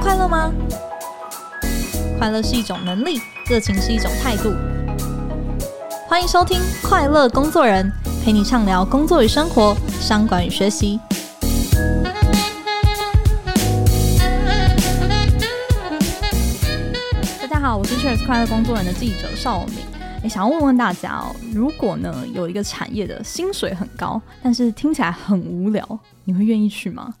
快乐吗？快乐是一种能力，热情是一种态度。欢迎收听《快乐工作人》，陪你畅聊工作与生活、商管与学习。大家好，我是 Cheers 快乐工作人的记者邵敏。诶，想要问问大家哦，如果呢有一个产业的薪水很高，但是听起来很无聊，你会愿意去吗？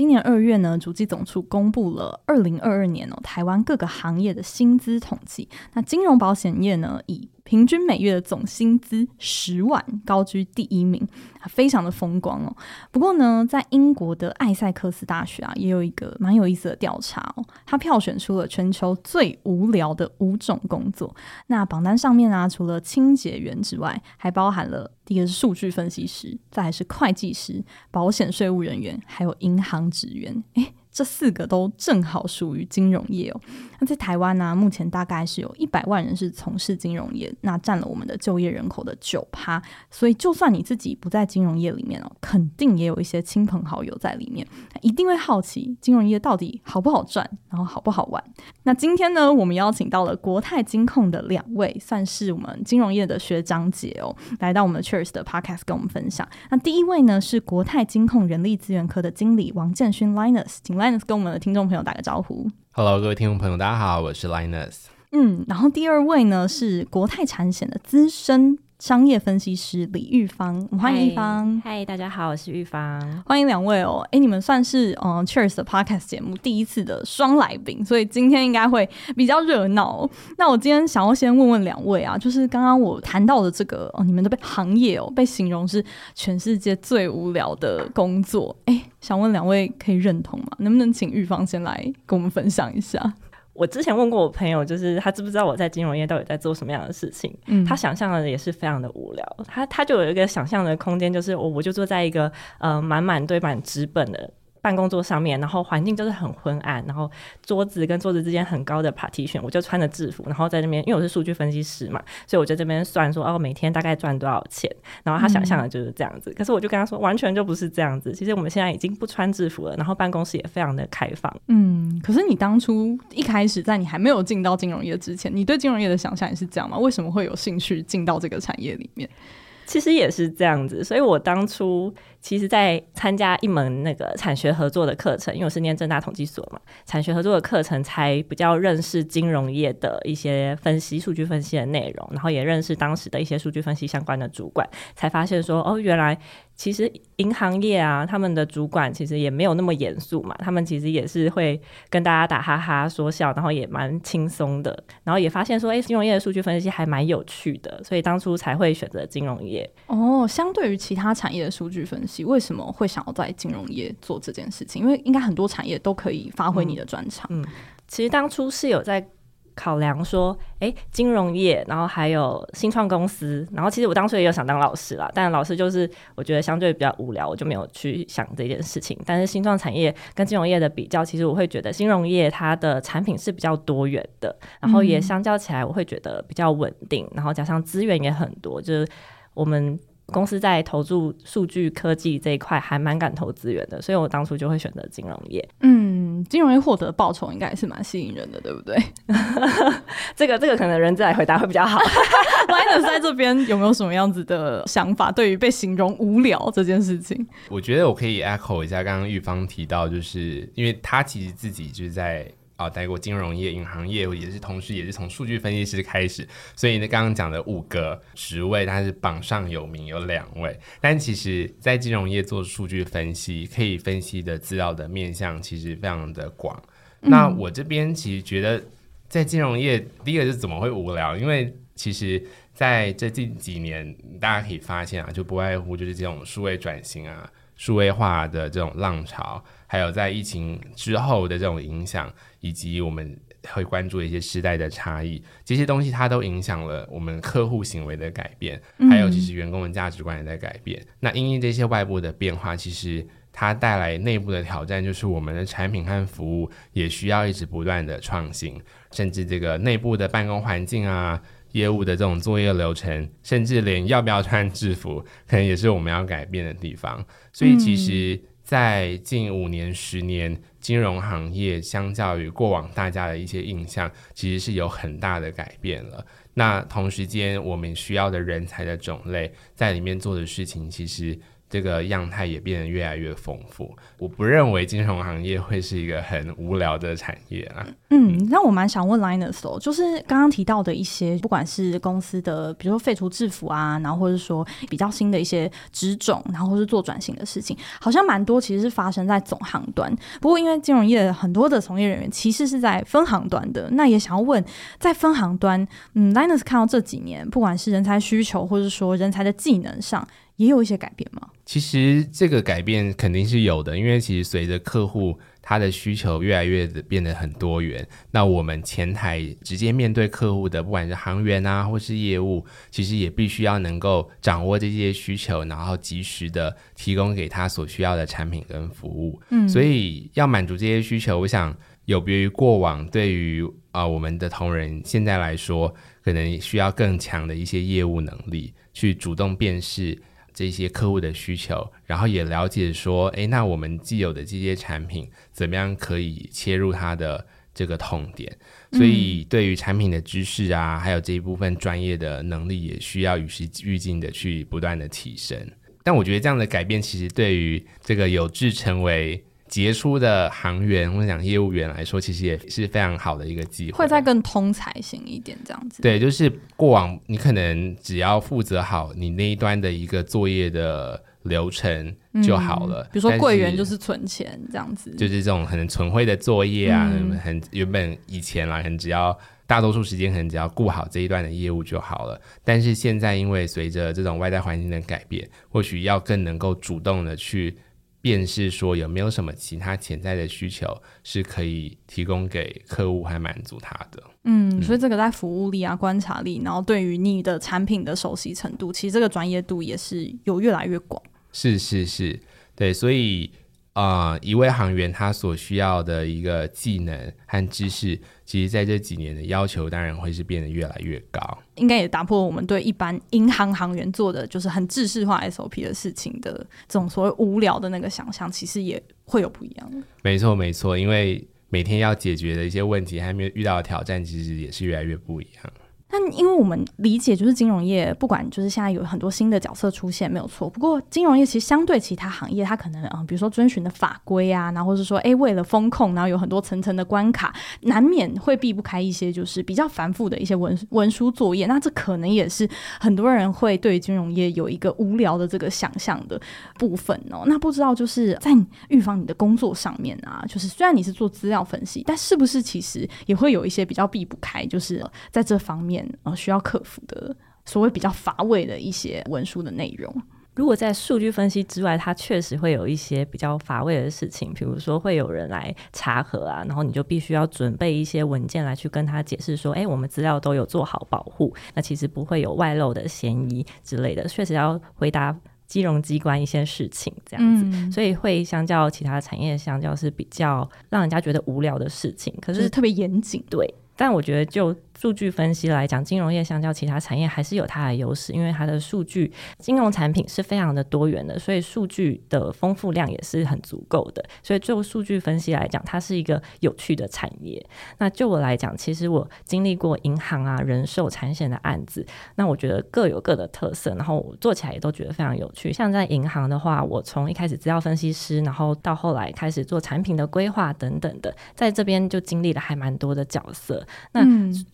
今年二月呢，主计总处公布了二零二二年哦，台湾各个行业的薪资统计。那金融保险业呢，以平均每月的总薪资十万，高居第一名，非常的风光哦。不过呢，在英国的艾塞克斯大学啊，也有一个蛮有意思的调查哦，他票选出了全球最无聊的五种工作。那榜单上面啊，除了清洁员之外，还包含了第一个是数据分析师，再是会计师、保险税务人员，还有银行职员。诶这四个都正好属于金融业哦。那在台湾呢、目前大概是有一百万人是从事金融业，那占了我们的就业人口的九趴。所以，就算你自己不在金融业里面哦，肯定也有一些亲朋好友在里面，一定会好奇金融业到底好不好赚，然后好不好玩。那今天呢，我们邀请到了国泰金控的两位，算是我们金融业的学长姐哦，来到我们的 Cheers 的 Podcast 跟我们分享。那第一位呢，是国泰金控人力资源科的经理王建勋 Linus，Linus 跟我们的听众朋友打个招呼。Hello，各位听众朋友，大家好，我是 Linus。嗯，然后第二位呢是国泰产险的资深商业分析师李玉芳，欢迎玉芳。嗨，大家好，我是玉芳。欢迎两位哦。哎，你们算是嗯 Cheers 的 Podcast 节目第一次的双来宾，所以今天应该会比较热闹。那我今天想要先问问两位啊，就是刚刚我谈到的这个哦，你们的被行业哦被形容是全世界最无聊的工作，哎，想问两位可以认同吗？能不能请玉芳先来跟我们分享一下？我之前问过我朋友，就是他知不知道我在金融业到底在做什么样的事情？嗯，他想象的也是非常的无聊。他他就有一个想象的空间，就是我我就坐在一个呃满满堆满纸本的。办公桌上面，然后环境就是很昏暗，然后桌子跟桌子之间很高的 partition，我就穿着制服，然后在那边，因为我是数据分析师嘛，所以我在这边算说哦，每天大概赚多少钱，然后他想象的就是这样子，可是我就跟他说，完全就不是这样子。其实我们现在已经不穿制服了，然后办公室也非常的开放。嗯，可是你当初一开始在你还没有进到金融业之前，你对金融业的想象也是这样吗？为什么会有兴趣进到这个产业里面？其实也是这样子，所以我当初其实，在参加一门那个产学合作的课程，因为我是念正大统计所嘛，产学合作的课程才比较认识金融业的一些分析、数据分析的内容，然后也认识当时的一些数据分析相关的主管，才发现说，哦，原来。其实银行业啊，他们的主管其实也没有那么严肃嘛，他们其实也是会跟大家打哈哈说笑，然后也蛮轻松的，然后也发现说，哎，金融业的数据分析还蛮有趣的，所以当初才会选择金融业。哦，相对于其他产业的数据分析，为什么会想要在金融业做这件事情？因为应该很多产业都可以发挥你的专长。嗯，嗯，其实当初是有在。考量说，哎、欸，金融业，然后还有新创公司，然后其实我当初也有想当老师啦，但老师就是我觉得相对比较无聊，我就没有去想这件事情。但是新创产业跟金融业的比较，其实我会觉得金融业它的产品是比较多元的，然后也相较起来我会觉得比较稳定，然后加上资源也很多，就是我们。公司在投注数据科技这一块还蛮敢投资源的，所以我当初就会选择金融业。嗯，金融业获得报酬应该也是蛮吸引人的，对不对？这个这个可能人资来回答会比较好。Linus 在这边有没有什么样子的想法？对于被形容无聊这件事情，我觉得我可以 echo 一下刚刚玉芳提到，就是因为他其实自己就是在。啊，待过金融业、银行业，也是同时也是从数据分析师开始，所以呢，刚刚讲的五个职位，它是榜上有名，有两位。但其实，在金融业做数据分析，可以分析的资料的面向其实非常的广。嗯、那我这边其实觉得，在金融业，第一个是怎么会无聊？因为其实在这近几年，大家可以发现啊，就不外乎就是这种数位转型啊、数位化的这种浪潮。还有在疫情之后的这种影响，以及我们会关注一些时代的差异，这些东西它都影响了我们客户行为的改变，还有其实员工的价值观也在改变。嗯、那因应这些外部的变化，其实它带来内部的挑战，就是我们的产品和服务也需要一直不断的创新，甚至这个内部的办公环境啊、业务的这种作业流程，甚至连要不要穿制服，可能也是我们要改变的地方。所以其实。在近五年、十年，金融行业相较于过往大家的一些印象，其实是有很大的改变了。那同时间，我们需要的人才的种类，在里面做的事情，其实。这个样态也变得越来越丰富。我不认为金融行业会是一个很无聊的产业啊。嗯，那我蛮想问 Linus 哦，就是刚刚提到的一些，不管是公司的，比如说废除制服啊，然后或者说比较新的一些职种，然后或是做转型的事情，好像蛮多其实是发生在总行端。不过因为金融业很多的从业人员其实是在分行端的，那也想要问，在分行端，嗯，Linus 看到这几年，不管是人才需求，或者说人才的技能上。也有一些改变吗？其实这个改变肯定是有的，因为其实随着客户他的需求越来越的变得很多元，那我们前台直接面对客户的，不管是行员啊，或是业务，其实也必须要能够掌握这些需求，然后及时的提供给他所需要的产品跟服务。嗯，所以要满足这些需求，我想有别于过往，对于啊、呃、我们的同仁现在来说，可能需要更强的一些业务能力，去主动辨识。这些客户的需求，然后也了解说，诶，那我们既有的这些产品，怎么样可以切入它的这个痛点？所以，对于产品的知识啊，还有这一部分专业的能力，也需要与时俱进的去不断的提升。但我觉得这样的改变，其实对于这个有志成为杰出的行员或者讲业务员来说，其实也是非常好的一个机会，会再更通才型一点这样子。对，就是过往你可能只要负责好你那一端的一个作业的流程就好了。嗯、比如说柜员就是存钱这样子，就是这种可能存汇的作业啊，嗯、很原本以前啦，很只要大多数时间可能只要顾好这一段的业务就好了。但是现在因为随着这种外在环境的改变，或许要更能够主动的去。便是说有没有什么其他潜在的需求是可以提供给客户还满足他的？嗯，所以这个在服务力啊、观察力，然后对于你的产品的熟悉程度，其实这个专业度也是有越来越广。是是是，对，所以。啊、呃，一位行员他所需要的一个技能和知识，其实在这几年的要求当然会是变得越来越高，应该也打破我们对一般银行行员做的就是很制式化 SOP 的事情的这种所谓无聊的那个想象，其实也会有不一样。没错没错，因为每天要解决的一些问题，还没有遇到的挑战，其实也是越来越不一样。但因为我们理解，就是金融业，不管就是现在有很多新的角色出现，没有错。不过金融业其实相对其他行业，它可能啊、比如说遵循的法规啊，然后是说，哎，为了风控，然后有很多层层的关卡，难免会避不开一些就是比较繁复的一些文文书作业。那这可能也是很多人会对金融业有一个无聊的这个想象的部分哦。那不知道就是在预防你的工作上面啊，就是虽然你是做资料分析，但是不是其实也会有一些比较避不开，就是在这方面。呃，需要克服的所谓比较乏味的一些文书的内容。如果在数据分析之外，它确实会有一些比较乏味的事情，比如说会有人来查核啊，然后你就必须要准备一些文件来去跟他解释说，哎，我们资料都有做好保护，那其实不会有外漏的嫌疑之类的，确实要回答金融机关一些事情这样子，嗯、所以会相较其他产业相较是比较让人家觉得无聊的事情，可是、特别严谨，对。但我觉得，就数据分析来讲，金融业相较其他产业还是有它的优势，因为它的数据金融产品是非常的多元的，所以数据的丰富量也是很足够的。所以就数据分析来讲，它是一个有趣的产业。那就我来讲，其实我经历过银行啊、人寿、产险的案子，那我觉得各有各的特色，然后我做起来也都觉得非常有趣。像在银行的话，我从一开始资料分析师，然后到后来开始做产品的规划等等的，在这边就经历了还蛮多的角色。那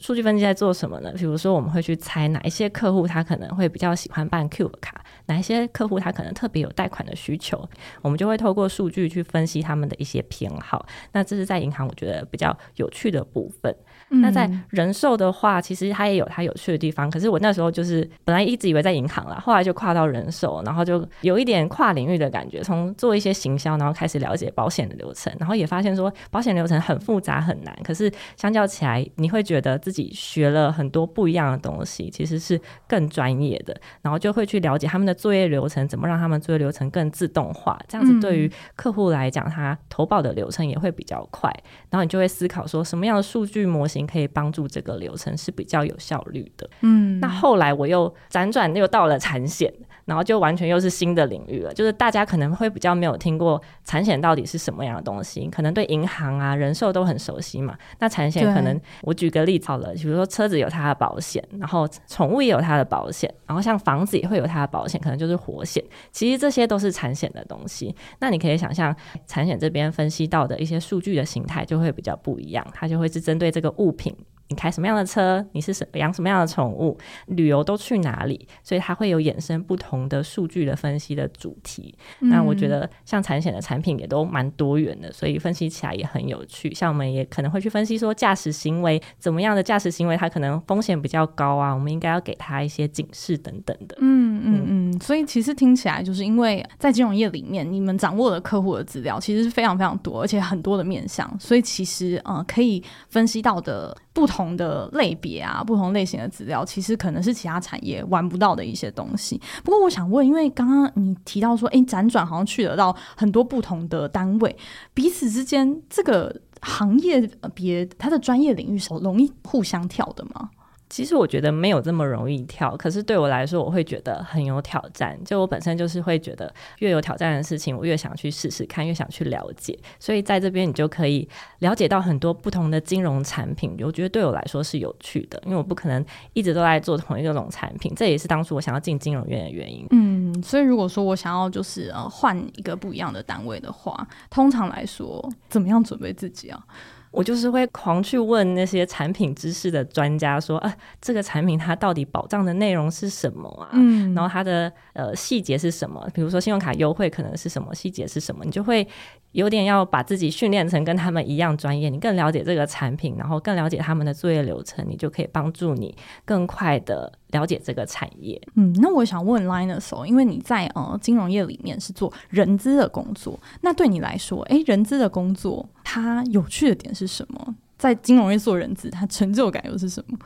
数据分析在做什么呢？比如说，我们会去猜哪一些客户他可能会比较喜欢办 Cube 卡，哪一些客户他可能特别有贷款的需求，我们就会透过数据去分析他们的一些偏好。那这是在银行我觉得比较有趣的部分。嗯、那在人寿的话，其实它也有它有趣的地方。可是我那时候就是本来一直以为在银行啦，后来就跨到人寿，然后就有一点跨领域的感觉。从做一些行销，然后开始了解保险的流程，然后也发现说保险流程很复杂很难。可是相较起来，你会觉得自己学了很多不一样的东西，其实是更专业的。然后就会去了解他们的作业流程，怎么让他们作业流程更自动化。这样子对于客户来讲，他投保的流程也会比较快。然后你就会思考说，什么样的数据模型。可以帮助这个流程是比较有效率的。嗯，那后来我又辗转又到了产险，然后就完全又是新的领域了。就是大家可能会比较没有听过产险到底是什么样的东西，可能对银行啊、人寿都很熟悉嘛。那产险可能我举个例子好了，比如说车子有它的保险，然后宠物也有它的保险，然后像房子也会有它的保险，可能就是活险。其实这些都是产险的东西。那你可以想象，产险这边分析到的一些数据的形态就会比较不一样，它就会是针对这个物品。你开什么样的车？你是什养什么样的宠物？旅游都去哪里？所以它会有衍生不同的数据的分析的主题。嗯、那我觉得像产险的产品也都蛮多元的，所以分析起来也很有趣。像我们也可能会去分析说，驾驶行为怎么样的驾驶行为，它可能风险比较高啊，我们应该要给他一些警示等等的。嗯嗯嗯。所以其实听起来就是因为在金融业里面，你们掌握的客户的资料其实是非常非常多，而且很多的面向，所以其实呃可以分析到的。不同同的类别啊，不同类型的资料，其实可能是其他产业玩不到的一些东西。不过，我想问，因为刚刚你提到说，哎，辗转好像去得到很多不同的单位，彼此之间这个行业别它的专业领域是容易互相跳的吗？其实我觉得没有这么容易跳，可是对我来说，我会觉得很有挑战。就我本身就是会觉得，越有挑战的事情，我越想去试试看，越想去了解。所以在这边，你就可以了解到很多不同的金融产品。我觉得对我来说是有趣的，因为我不可能一直都在做同一个种产品。这也是当初我想要进金融院的原因。嗯，所以如果说我想要就是呃换一个不一样的单位的话，通常来说，怎么样准备自己啊？我就是会狂去问那些产品知识的专家，说，啊，这个产品它到底保障的内容是什么啊？嗯，然后它的呃细节是什么？比如说信用卡优惠可能是什么？细节是什么？你就会。有点要把自己训练成跟他们一样专业，你更了解这个产品，然后更了解他们的作业流程，你就可以帮助你更快的了解这个产业。嗯，那我想问 Linus 哦，因为你在呃金融业里面是做人资的工作，那对你来说，诶，人资的工作它有趣的点是什么？在金融业做人资，它成就感又是什么？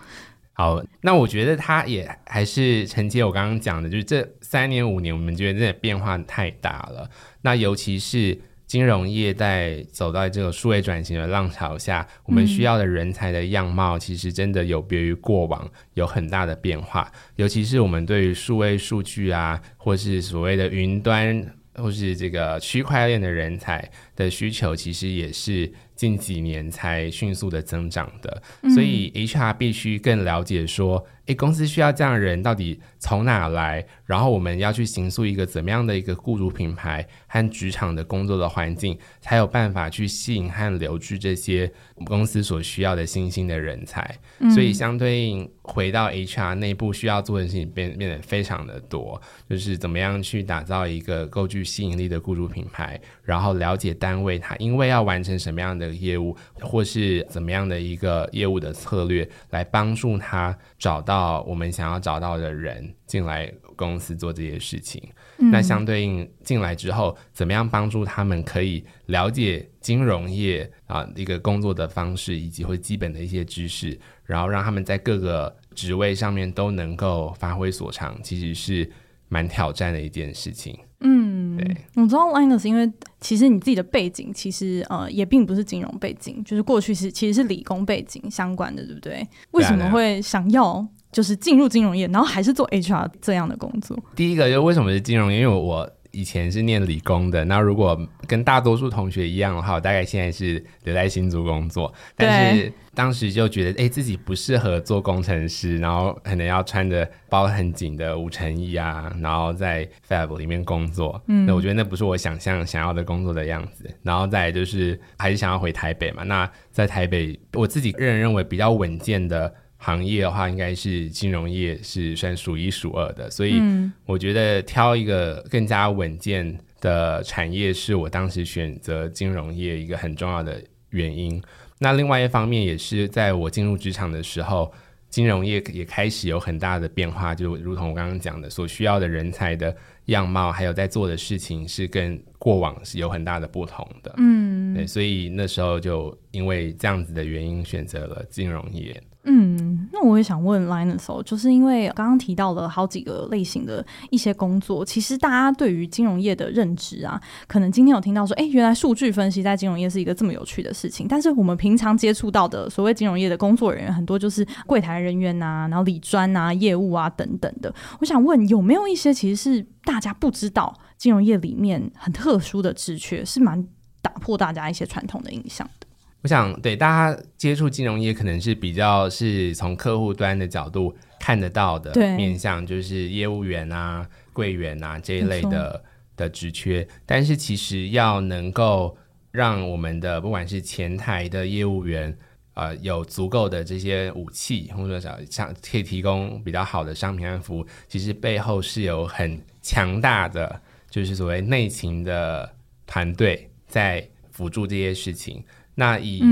好，那我觉得它也还是承接我刚刚讲的，就是这三年五年，我们觉得真的变化太大了。那尤其是。金融业在走到这个数位转型的浪潮下，我们需要的人才的样貌，其实真的有别于过往，有很大的变化。尤其是我们对于数位数据啊，或是所谓的云端，或是这个区块链的人才的需求，其实也是近几年才迅速的增长的。所以 HR 必须更了解说，诶，公司需要这样的人到底从哪来？然后我们要去形塑一个怎么样的一个雇主品牌和职场的工作的环境，才有办法去吸引和留住这些公司所需要的新兴的人才。嗯、所以相对应回到 HR 内部需要做的事情变变得非常的多，就是怎么样去打造一个够具吸引力的雇主品牌，然后了解单位它因为要完成什么样的业务，或是怎么样的一个业务的策略，来帮助他找到。我们想要找到的人进来公司做这些事情，嗯、那相对应进来之后，怎么样帮助他们可以了解金融业啊一个工作的方式，以及会基本的一些知识，然后让他们在各个职位上面都能够发挥所长，其实是蛮挑战的一件事情。嗯，对，我知道 Linus，因为其实你自己的背景其实呃也并不是金融背景，就是过去是其实是理工背景相关的，对不对？为什么会想要？就是进入金融业，然后还是做 HR 这样的工作。第一个就为什么是金融业？因为我以前是念理工的。那如果跟大多数同学一样的话，我大概现在是留在新竹工作。但是当时就觉得，哎，自己不适合做工程师，然后可能要穿着包很紧的无尘衣啊，然后在 Fab 里面工作。嗯，那我觉得那不是我想象想要的工作的样子。然后再就是还是想要回台北嘛。那在台北，我自己个人认为比较稳健的。行业的话，应该是金融业是算数一数二的，所以我觉得挑一个更加稳健的产业，是我当时选择金融业一个很重要的原因。那另外一方面，也是在我进入职场的时候，金融业也开始有很大的变化，就如同我刚刚讲的，所需要的人才的样貌，还有在做的事情，是跟过往是有很大的不同的。嗯，对，所以那时候就因为这样子的原因，选择了金融业。嗯，那我也想问 Linus，就是因为刚刚提到了好几个类型的一些工作，其实大家对于金融业的认知啊，可能今天有听到说，哎，原来数据分析在金融业是一个这么有趣的事情。但是我们平常接触到的所谓金融业的工作人员，很多就是柜台人员呐、然后理专啊、业务啊等等的。我想问，有没有一些其实是大家不知道金融业里面很特殊的职缺，是蛮打破大家一些传统的印象的？我想，对大家接触金融业，可能是比较是从客户端的角度看得到的面向，就是业务员啊、柜员啊这一类的的职缺。但是，其实要能够让我们的不管是前台的业务员，呃，有足够的这些武器，或者说像可以提供比较好的商品和服务，其实背后是有很强大的，就是所谓内勤的团队在辅助这些事情。那以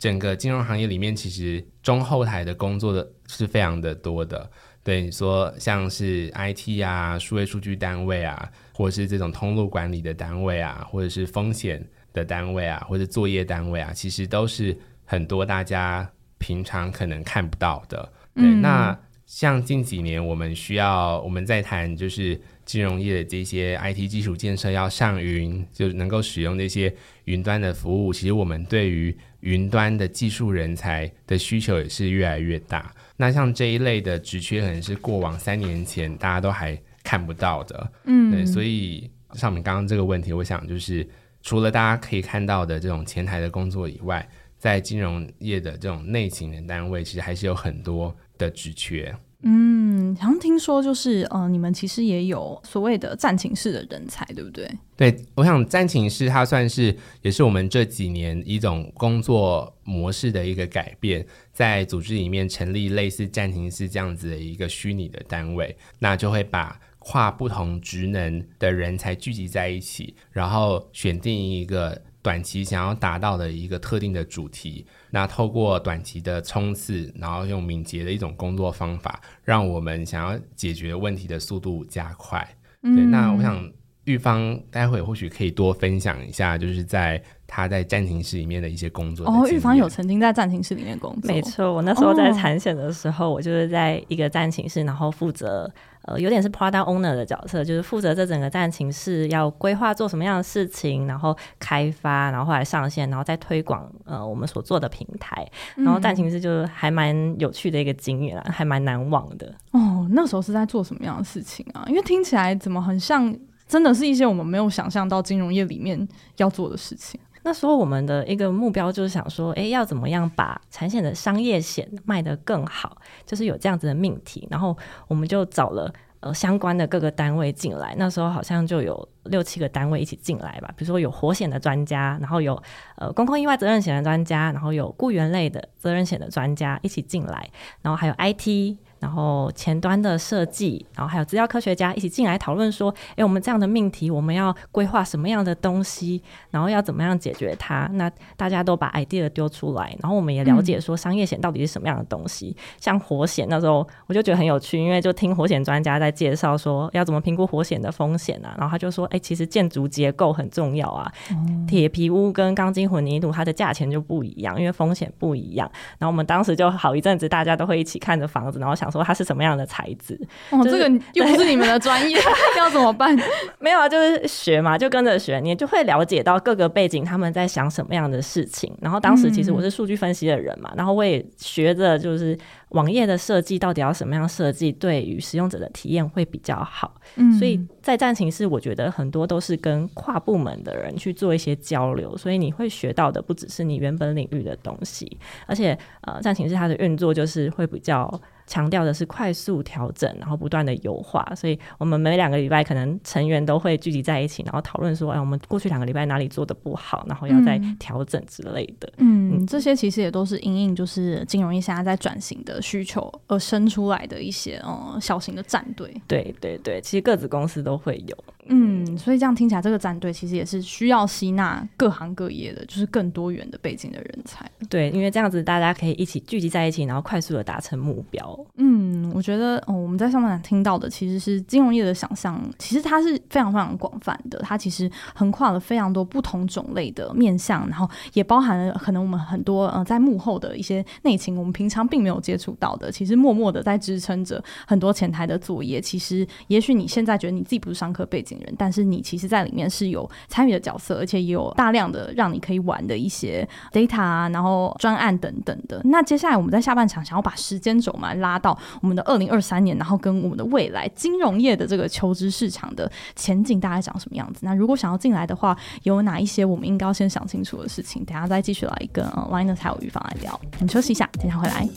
整个金融行业里面，其实中后台的工作的是非常的多的。对你说，像是 IT 啊、数位数据单位啊，或者是这种通路管理的单位啊，或者是风险的单位啊，或者作业单位啊，其实都是很多大家平常可能看不到的。对，嗯、那像近几年我们需要我们在谈就是。金融业的这些 IT 基础建设要上云，就能够使用这些云端的服务。其实我们对于云端的技术人才的需求也是越来越大。那像这一类的职缺，可能是过往三年前大家都还看不到的。嗯，对。所以像我们刚刚这个问题，我想就是除了大家可以看到的这种前台的工作以外，在金融业的这种内勤的单位，其实还是有很多的职缺。嗯，好像听说就是，呃，你们其实也有所谓的战情室的人才，对不对？对，我想战情室它算是也是我们这几年一种工作模式的一个改变，在组织里面成立类似战情室这样子的一个虚拟的单位，那就会把跨不同职能的人才聚集在一起，然后选定一个短期想要达到的一个特定的主题。那透过短期的冲刺，然后用敏捷的一种工作方法，让我们想要解决问题的速度加快。对，那我想玉芳待会或许可以多分享一下，就是在他在战情室里面的一些工作。哦，玉芳有曾经在战情室里面工作，没错，我那时候在产险的时候，哦、我就是在一个战情室，然后负责。呃，有点是 product owner 的角色，就是负责这整个战情室要规划做什么样的事情，然后开发，然后后来上线，然后再推广呃我们所做的平台。然后战情室就是还蛮有趣的一个经验，还蛮难忘的。哦，那时候是在做什么样的事情啊？因为听起来怎么很像，真的是一些我们没有想象到金融业里面要做的事情。那时候我们的一个目标就是想说，哎，要怎么样把产险的商业险卖得更好，就是有这样子的命题。然后我们就找了呃相关的各个单位进来，那时候好像就有六七个单位一起进来吧。比如说有火险的专家，然后有呃公共意外责任险的专家，然后有雇员类的责任险的专家一起进来，然后还有 IT。然后前端的设计，然后还有资料科学家一起进来讨论说，哎，我们这样的命题，我们要规划什么样的东西，然后要怎么样解决它？那大家都把 idea 丢出来，然后我们也了解说商业险到底是什么样的东西。嗯、像火险那时候，我就觉得很有趣，因为就听火险专家在介绍说要怎么评估火险的风险啊，然后他就说，哎，其实建筑结构很重要啊，嗯、铁皮屋跟钢筋混凝土它的价钱就不一样，因为风险不一样。然后我们当时就好一阵子，大家都会一起看着房子，然后想。说它是什么样的材质？哦，这个 又不是你们的专业，要怎么办？没有啊，就是学嘛，就跟着学，你就会了解到各个背景他们在想什么样的事情。然后当时其实我是数据分析的人嘛，嗯、然后我也学着就是网页的设计到底要什么样设计，对于使用者的体验会比较好。嗯，所以在战情室，我觉得很多都是跟跨部门的人去做一些交流，所以你会学到的不只是你原本领域的东西，而且呃，战情室它的运作就是会比较。强调的是快速调整，然后不断的优化，所以我们每两个礼拜可能成员都会聚集在一起，然后讨论说，哎，我们过去两个礼拜哪里做的不好，然后要再调整之类的。嗯，嗯，这些其实也都是因应就是金融业现在在转型的需求而生出来的一些嗯小型的战队。对对对，其实各子公司都会有。嗯，所以这样听起来，这个战队其实也是需要吸纳各行各业的，就是更多元的背景的人才。对，因为这样子大家可以一起聚集在一起，然后快速的达成目标。。嗯，我觉得哦，我们在上半场听到的其实是金融业的想象，其实它是非常非常广泛的，它其实横跨了非常多不同种类的面向，然后也包含了可能我们很多呃在幕后的一些内情，我们平常并没有接触到的，其实默默的在支撑着很多前台的作业。其实，也许你现在觉得你自己不是商科背景但是你其实在里面是有参与的角色，而且也有大量的让你可以玩的一些 data，然后专案等等的。那接下来我们在下半场想要把时间轴嘛拉到我们的二零二三年，然后跟我们的未来金融业的这个求职市场的前景大概长什么样子？那如果想要进来的话，有哪一些我们应该先想清楚的事情？等下再继续来跟 Linus 还有玉芳来聊。我们休息一下，等下回来。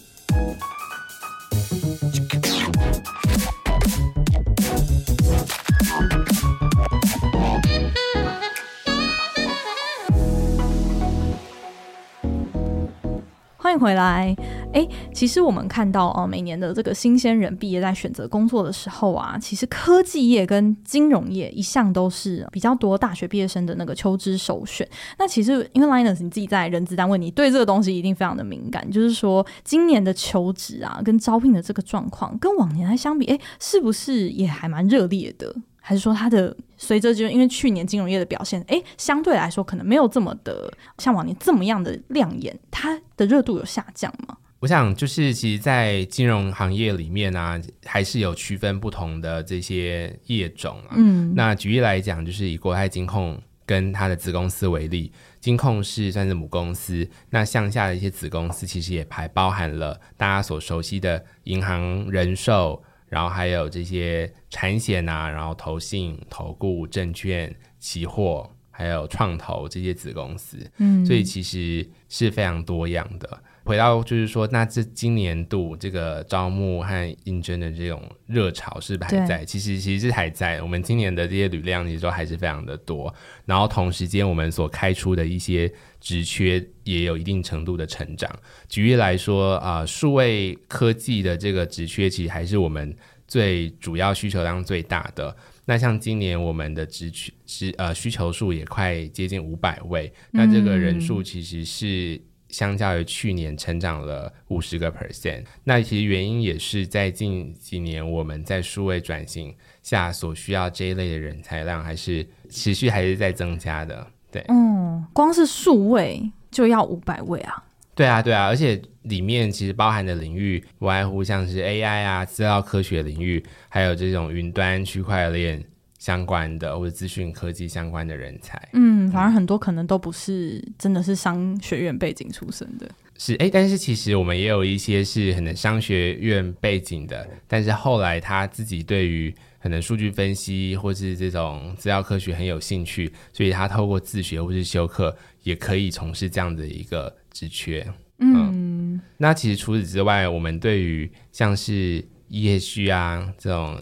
回来。哎，其实我们看到哦，每年的这个新鲜人毕业在选择工作的时候啊，其实科技业跟金融业一向都是比较多大学毕业生的那个求职首选。那其实因为 Linus 你自己在人资单位，你对这个东西一定非常的敏感，就是说今年的求职啊，跟招聘的这个状况，跟往年来相比，哎，是不是也还蛮热烈的？还是说它的随着就因为去年金融业的表现，哎，相对来说可能没有这么的像往年这么样的亮眼，它的热度有下降吗？我想就是其实，在金融行业里面呢、啊，还是有区分不同的这些业种啊。嗯，那举例来讲，就是以国泰金控跟它的子公司为例，金控是算是母公司，那向下的一些子公司其实也还包含了大家所熟悉的银行、人寿。然后还有这些产险啊，然后投信、投顾、证券、期货，还有创投这些子公司，嗯，所以其实是非常多样的。回到就是说，那这今年度这个招募和应征的这种热潮是不是还在？其实其实是还在。我们今年的这些履量其实都还是非常的多。然后同时间，我们所开出的一些职缺也有一定程度的成长。举例来说，啊、呃，数位科技的这个职缺其实还是我们最主要需求量最大的。那像今年我们的职缺是呃需求数也快接近五百位，那这个人数其实是。相较于去年成长了五十个 percent，那其实原因也是在近几年我们在数位转型下所需要这一类的人才量还是持续还是在增加的。对，嗯，光是数位就要五百位啊？对啊，对啊，而且里面其实包含的领域不外乎像是 AI 啊、资料科学领域，还有这种云端区块链。相关的或者资讯科技相关的人才，嗯，反而很多可能都不是真的是商学院背景出身的，是哎，但是其实我们也有一些是可能商学院背景的，但是后来他自己对于可能数据分析或是这种资料科学很有兴趣，所以他透过自学或是修课也可以从事这样的一个职缺，嗯，嗯，那其实除此之外，我们对于像是。ESG 啊，这种，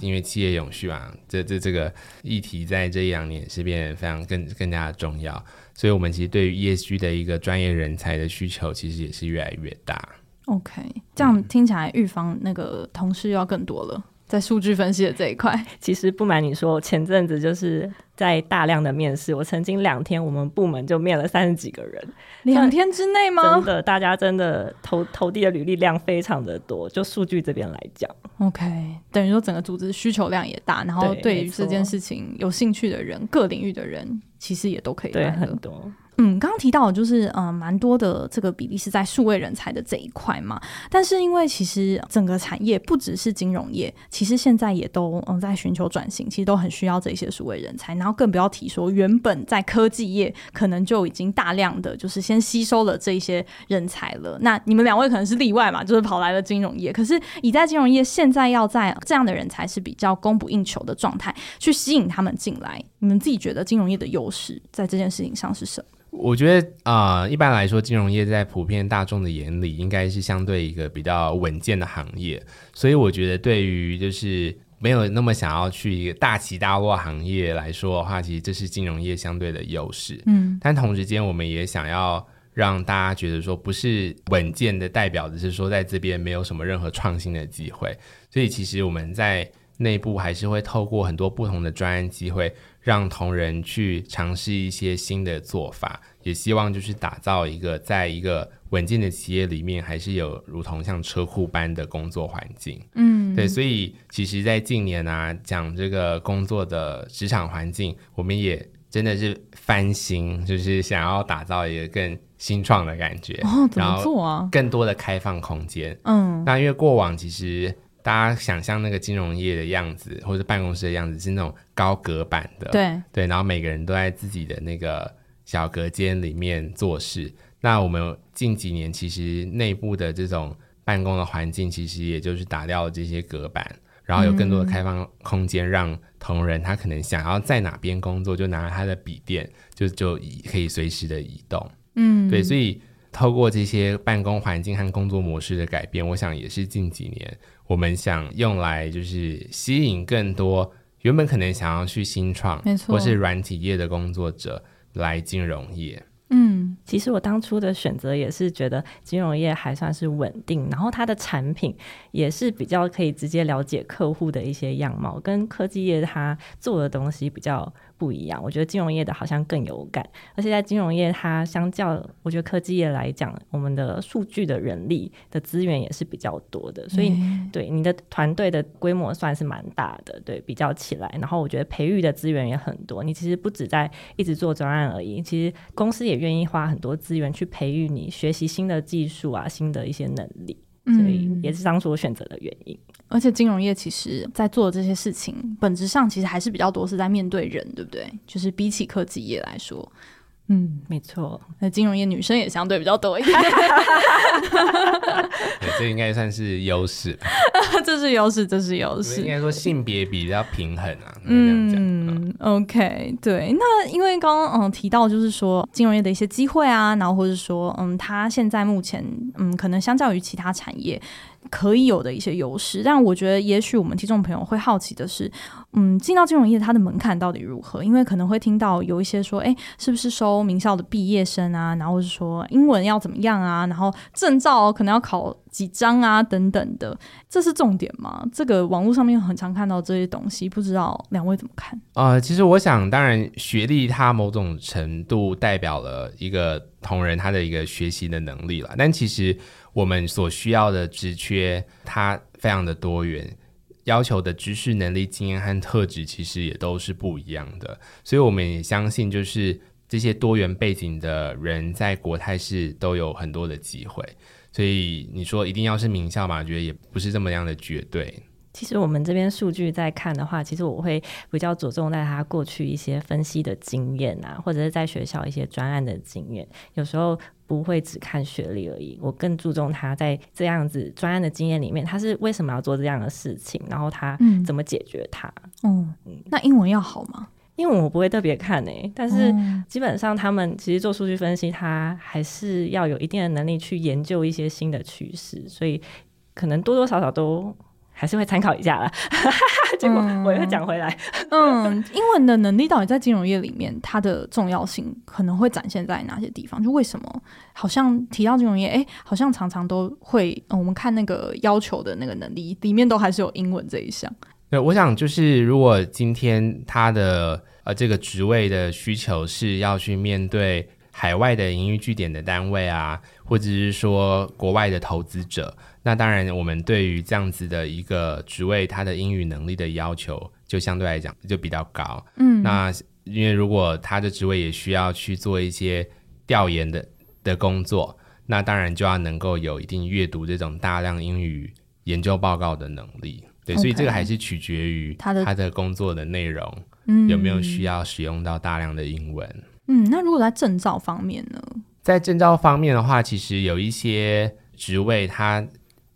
因为企业永续啊，这这这个议题在这一两年是变得非常更更加重要，所以我们其实对于 ESG 的一个专业人才的需求，其实也是越来越大。OK，这样听起来，预防那个同事要更多了。在数据分析的这一块，其实不瞒你说，前阵子就是在大量的面试。我曾经两天，我们部门就面了三十几个人，两天之内吗？真的，大家真的投投递的履历量非常的多。就数据这边来讲，OK，等于说整个组织需求量也大，然后对于这件事情有兴趣的人，各领域的人其实也都可以来。对，很多。嗯，刚刚提到就是，嗯、呃，蛮多的这个比例是在数位人才的这一块嘛。但是因为其实整个产业不只是金融业，其实现在也都嗯在寻求转型，其实都很需要这些数位人才。然后更不要提说，原本在科技业可能就已经大量的就是先吸收了这些人才了。那你们两位可能是例外嘛，就是跑来了金融业。可是已在金融业现在要在这样的人才是比较供不应求的状态，去吸引他们进来。你们自己觉得金融业的优势在这件事情上是什么？我觉得啊、呃，一般来说，金融业在普遍大众的眼里，应该是相对一个比较稳健的行业。所以，我觉得对于就是没有那么想要去一个大起大落行业来说的话，其实这是金融业相对的优势。嗯，但同时间，我们也想要让大家觉得说，不是稳健的代表的是说，在这边没有什么任何创新的机会。所以，其实我们在内部还是会透过很多不同的专案机会。让同仁去尝试一些新的做法，也希望就是打造一个在一个稳健的企业里面，还是有如同像车库般的工作环境。嗯，对，所以其实，在近年啊，讲这个工作的职场环境，我们也真的是翻新，就是想要打造一个更新创的感觉。哦，怎么做啊？更多的开放空间。嗯，那因为过往其实大家想象那个金融业的样子，或者办公室的样子是那种高隔板的。对对，然后每个人都在自己的那个小隔间里面做事。那我们近几年其实内部的这种办公的环境，其实也就是打掉了这些隔板，然后有更多的开放空间，让同仁他可能想要在哪边工作，就拿他的笔电，就就可以随时的移动。嗯，对，所以透过这些办公环境和工作模式的改变，我想也是近几年我们想用来就是吸引更多原本可能想要去新创，没错，或是软体业的工作者来金融业。嗯，其实我当初的选择也是觉得金融业还算是稳定，然后它的产品也是比较可以直接了解客户的一些样貌，跟科技业它做的东西比较不一样。我觉得金融业的好像更有感，而且在金融业它相较我觉得科技业来讲，我们的数据的人力的资源也是比较多的，所以对你的团队的规模算是蛮大的，对，比较起来，然后我觉得培育的资源也很多。你其实不止在一直做专案而已，其实公司也愿意花很多资源去培育你，学习新的技术啊，新的一些能力，所以也是当初我选择的原因。嗯，而且金融业其实在做的这些事情，本质上其实还是比较多是在面对人，对不对？就是比起科技业来说。嗯，没错。那金融业女生也相对比较多一点，对，这应该算是优势。这是优势，这是优势。应该说性别比较平衡啊。嗯，OK，对。那因为刚刚嗯提到就是说金融业的一些机会啊，然后或者说嗯，它现在目前嗯可能相较于其他产业。可以有的一些优势，但我觉得也许我们听众朋友会好奇的是，嗯，进到金融业它的门槛到底如何？因为可能会听到有一些说，哎，是不是收名校的毕业生啊？然后是说英文要怎么样啊？然后证照可能要考几张啊？等等的，这是重点吗？这个网络上面很常看到这些东西，不知道两位怎么看？呃，其实我想，当然学历它某种程度代表了一个同仁他的一个学习的能力了，但其实。我们所需要的职缺，它非常的多元，要求的知识、能力、经验和特质，其实也都是不一样的。所以，我们也相信，就是这些多元背景的人，在国泰世都有很多的机会。所以，你说一定要是名校嘛？我觉得也不是这么样的绝对。其实我们这边数据在看的话，其实我会比较着重在他过去一些分析的经验啊，或者是在学校一些专案的经验。有时候不会只看学历而已，我更注重他在这样子专案的经验里面，他是为什么要做这样的事情，然后他怎么解决它。嗯，嗯，那英文要好吗？英文我不会特别看诶、欸，但是基本上他们其实做数据分析，他还是要有一定的能力去研究一些新的趋势，所以可能多多少少都。还是会参考一下啦，结果我又讲回来。嗯，嗯，英文的能力到底在金融业里面，它的重要性可能会展现在哪些地方？就为什么好像提到金融业，哎、欸，好像常常都会，嗯，我们看那个要求的那个能力里面都还是有英文这一项。对，我想就是如果今天他的呃这个职位的需求是要去面对海外的营运据点的单位啊，或者是说国外的投资者。那当然，我们对于这样子的一个职位，他的英语能力的要求就相对来讲就比较高。嗯，那因为如果他的职位也需要去做一些调研的的工作，那当然就要能够有一定阅读这种大量英语研究报告的能力。对所以这个还是取决于他的他的工作的内容，嗯，有没有需要使用到大量的英文。嗯，那如果在证照方面呢？在证照方面的话，其实有一些职位他。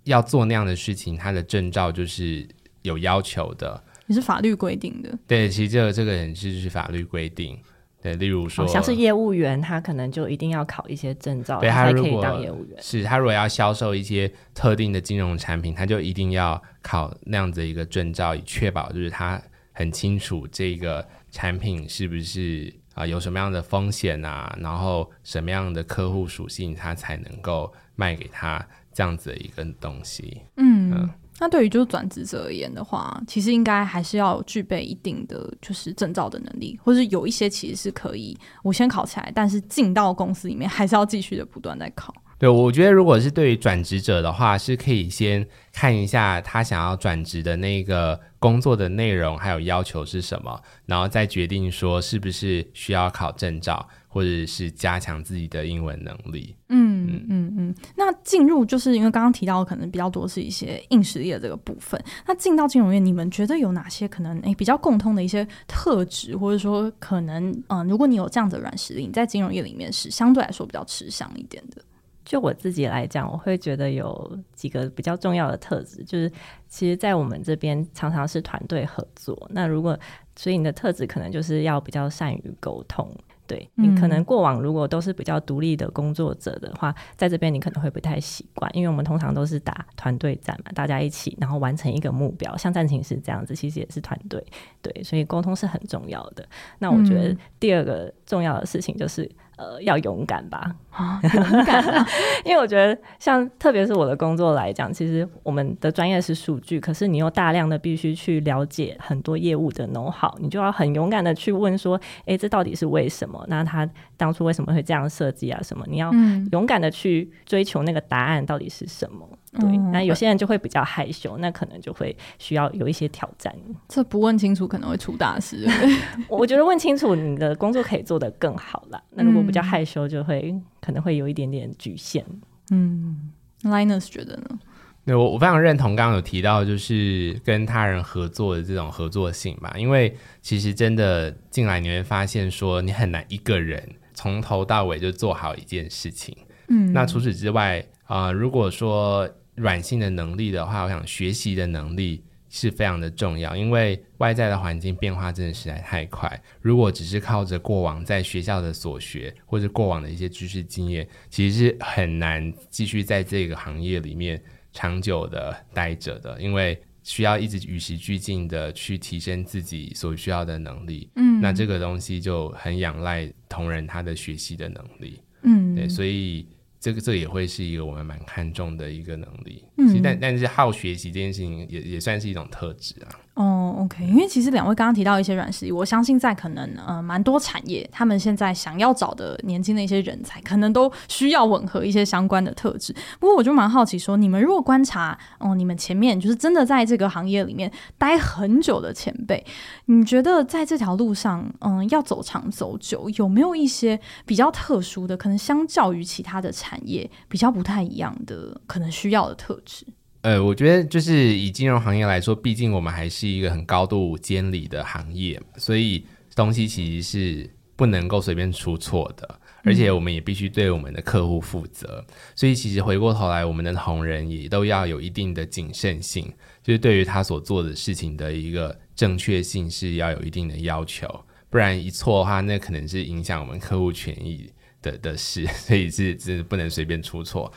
要做那样的事情，他的证照就是有要求的，也是法律规定的。对，其实这个这个也是就是法律规定。对，例如说，像是业务员，他可能就一定要考一些证照，对，他才可以当业务员。是他如果要销售一些特定的金融产品，他就一定要考那样子的一个证照，以确保就是他很清楚这个产品是不是啊、呃、有什么样的风险啊，然后什么样的客户属性，他才能够卖给他。这样子的一个东西，嗯，嗯，那对于就是转职者而言的话，其实应该还是要具备一定的就是证照的能力，或是有一些其实是可以我先考起来，但是进到公司里面还是要继续的不断在考。对，我觉得如果是对于转职者的话，是可以先看一下他想要转职的那个工作的内容还有要求是什么，然后再决定说是不是需要考证照，或者是加强自己的英文能力。嗯嗯嗯嗯。那进入就是因为刚刚提到的可能比较多是一些硬实力的这个部分。那进到金融业，你们觉得有哪些可能诶比较共通的一些特质，或者说可能嗯、呃，如果你有这样的软实力，你在金融业里面是相对来说比较吃香一点的。就我自己来讲，我会觉得有几个比较重要的特质，就是其实，在我们这边常常是团队合作。那如果所以你的特质可能就是要比较善于沟通。对，你可能过往如果都是比较独立的工作者的话，在这边你可能会不太习惯，因为我们通常都是打团队战嘛，大家一起然后完成一个目标。像战情是这样子，其实也是团队，对，所以沟通是很重要的。那我觉得第二个重要的事情就是。呃，要勇敢吧，啊、勇敢、啊，因为我觉得像特别是我的工作来讲，其实我们的专业是数据，可是你又大量的必须去了解很多业务的 know-how，你就要很勇敢的去问说，哎，这到底是为什么？那他当初为什么会这样设计啊？什么？你要勇敢的去追求那个答案到底是什么？对，那有些人就会比较害羞，那可能就会需要有一些挑战。这不问清楚可能会出大事。我觉得问清楚，你的工作可以做得更好啦。那如果比较害羞，就会可能会有一点点局限。嗯，Linus 觉得呢？对，我我非常认同刚刚有提到，就是跟他人合作的这种合作性吧。因为其实真的进来你会发现，说你很难一个人从头到尾就做好一件事情。嗯，那除此之外啊、呃，如果说软性的能力的话，我想学习的能力是非常的重要，因为外在的环境变化真的实在太快。如果只是靠着过往在学校的所学或者过往的一些知识经验，其实是很难继续在这个行业里面长久的待着的，因为需要一直与时俱进的去提升自己所需要的能力。嗯，那这个东西就很仰赖同仁他的学习的能力。嗯，对，所以。这个这也会是一个我们蛮看重的一个能力，嗯，但但是好学习这件事情也也算是一种特质啊。哦，OK，因为其实两位刚刚提到一些软实力，我相信在可能呃蛮多产业，他们现在想要找的年轻的一些人才，可能都需要吻合一些相关的特质。不过我就蛮好奇说，你们如果观察哦，你们前面就是真的在这个行业里面待很久的前辈，你觉得在这条路上，嗯、要走长走久，有没有一些比较特殊的，可能相较于其他的产业比较不太一样的，可能需要的特质？呃，我觉得就是以金融行业来说，毕竟我们还是一个很高度监理的行业，所以东西其实是不能够随便出错的，而且我们也必须对我们的客户负责。嗯。所以其实回过头来，我们的同仁也都要有一定的谨慎性，就是对于他所做的事情的一个正确性是要有一定的要求，不然一错的话，那可能是影响我们客户权益的的事，所以是是不能随便出错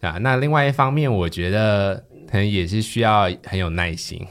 啊。那另外一方面，我觉得。可能也是需要很有耐心，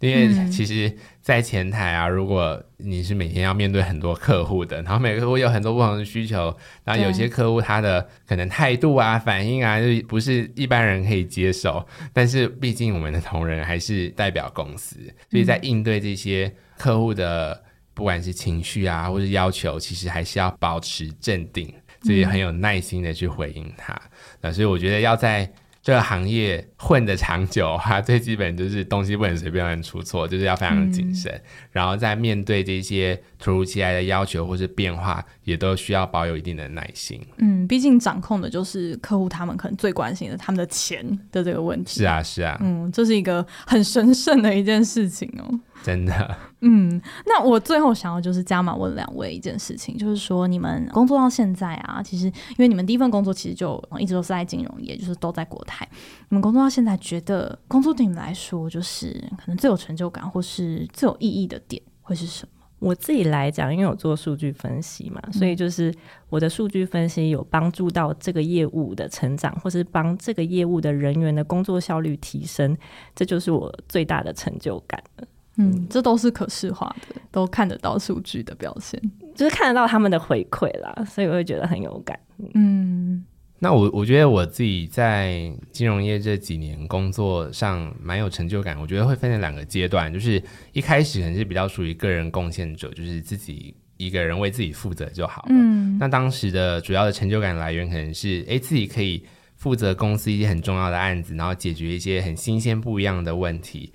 因为其实，在前台啊，如果你是每天要面对很多客户的，然后每个客户有很多不同的需求，然后有些客户他的可能态度啊、反应啊，就不是一般人可以接受。但是，毕竟我们的同仁还是代表公司，所以在应对这些客户的不管是情绪啊，或是要求，其实还是要保持镇定，所以很有耐心的去回应他。那所以我觉得要在。这个行业混得长久，哈，最基本就是东西不能随便乱出错，就是要非常谨慎。嗯、然后在面对这些突如其来的要求或是变化，也都需要保有一定的耐心。嗯，毕竟掌控的就是客户，他们可能最关心的他们的钱的这个问题。是啊，是啊。嗯，这是一个很神圣的一件事情哦。真的，嗯，那我最后想要就是加码问两位一件事情，就是说你们工作到现在啊，其实因为你们第一份工作其实就一直都是在金融业，就是都在国泰。你们工作到现在，觉得工作对你们来说，就是可能最有成就感或是最有意义的点会是什么？我自己来讲，因为我做数据分析嘛，所以就是我的数据分析有帮助到这个业务的成长，或是帮这个业务的人员的工作效率提升，这就是我最大的成就感了。嗯，这都是可视化的，都看得到数据的表现，就是看得到他们的回馈啦，所以我会觉得很有感。嗯，那我我觉得我自己在金融业这几年工作上蛮有成就感，我觉得会分成两个阶段，就是一开始可能是比较属于个人贡献者，就是自己一个人为自己负责就好了。嗯，那当时的主要的成就感来源可能是，哎，自己可以负责公司一些很重要的案子，然后解决一些很新鲜不一样的问题，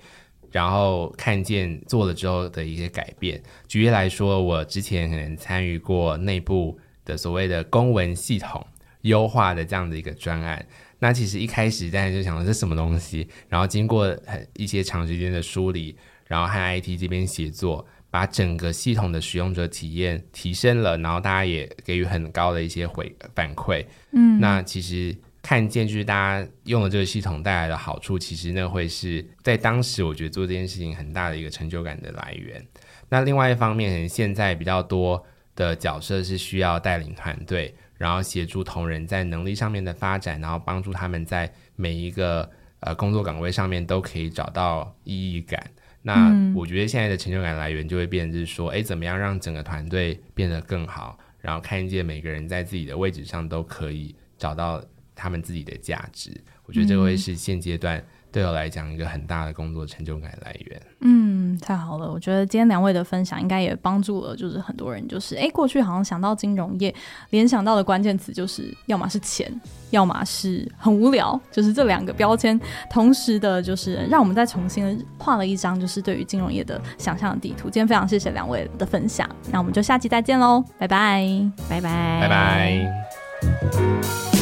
然后看见做了之后的一些改变。举例来说，我之前可能参与过内部的所谓的公文系统优化的这样的一个专案。那其实一开始大家就想说这是什么东西，然后经过很一些长时间的梳理，然后和 IT 这边协作，把整个系统的使用者体验提升了，然后大家也给予很高的一些回反馈。嗯，那其实看见就是大家用了这个系统带来的好处，其实那会是在当时我觉得做这件事情很大的一个成就感的来源。那另外一方面，现在比较多的角色是需要带领团队。然后协助同仁在能力上面的发展，然后帮助他们在每一个呃工作岗位上面都可以找到意义感。那我觉得现在的成就感来源就会变成是说，哎，怎么样让整个团队变得更好，然后看见每个人在自己的位置上都可以找到他们自己的价值。我觉得这会是现阶段。对我来讲，一个很大的工作成就感来源。嗯，太好了，我觉得今天两位的分享应该也帮助了，就是很多人，就是哎，过去好像想到金融业，联想到的关键词就是要么是钱，要么是很无聊，就是这两个标签，同时的，就是让我们再重新画了一张，就是对于金融业的想象的地图。今天非常谢谢两位的分享，那我们就下期再见喽，拜拜，拜拜，拜拜。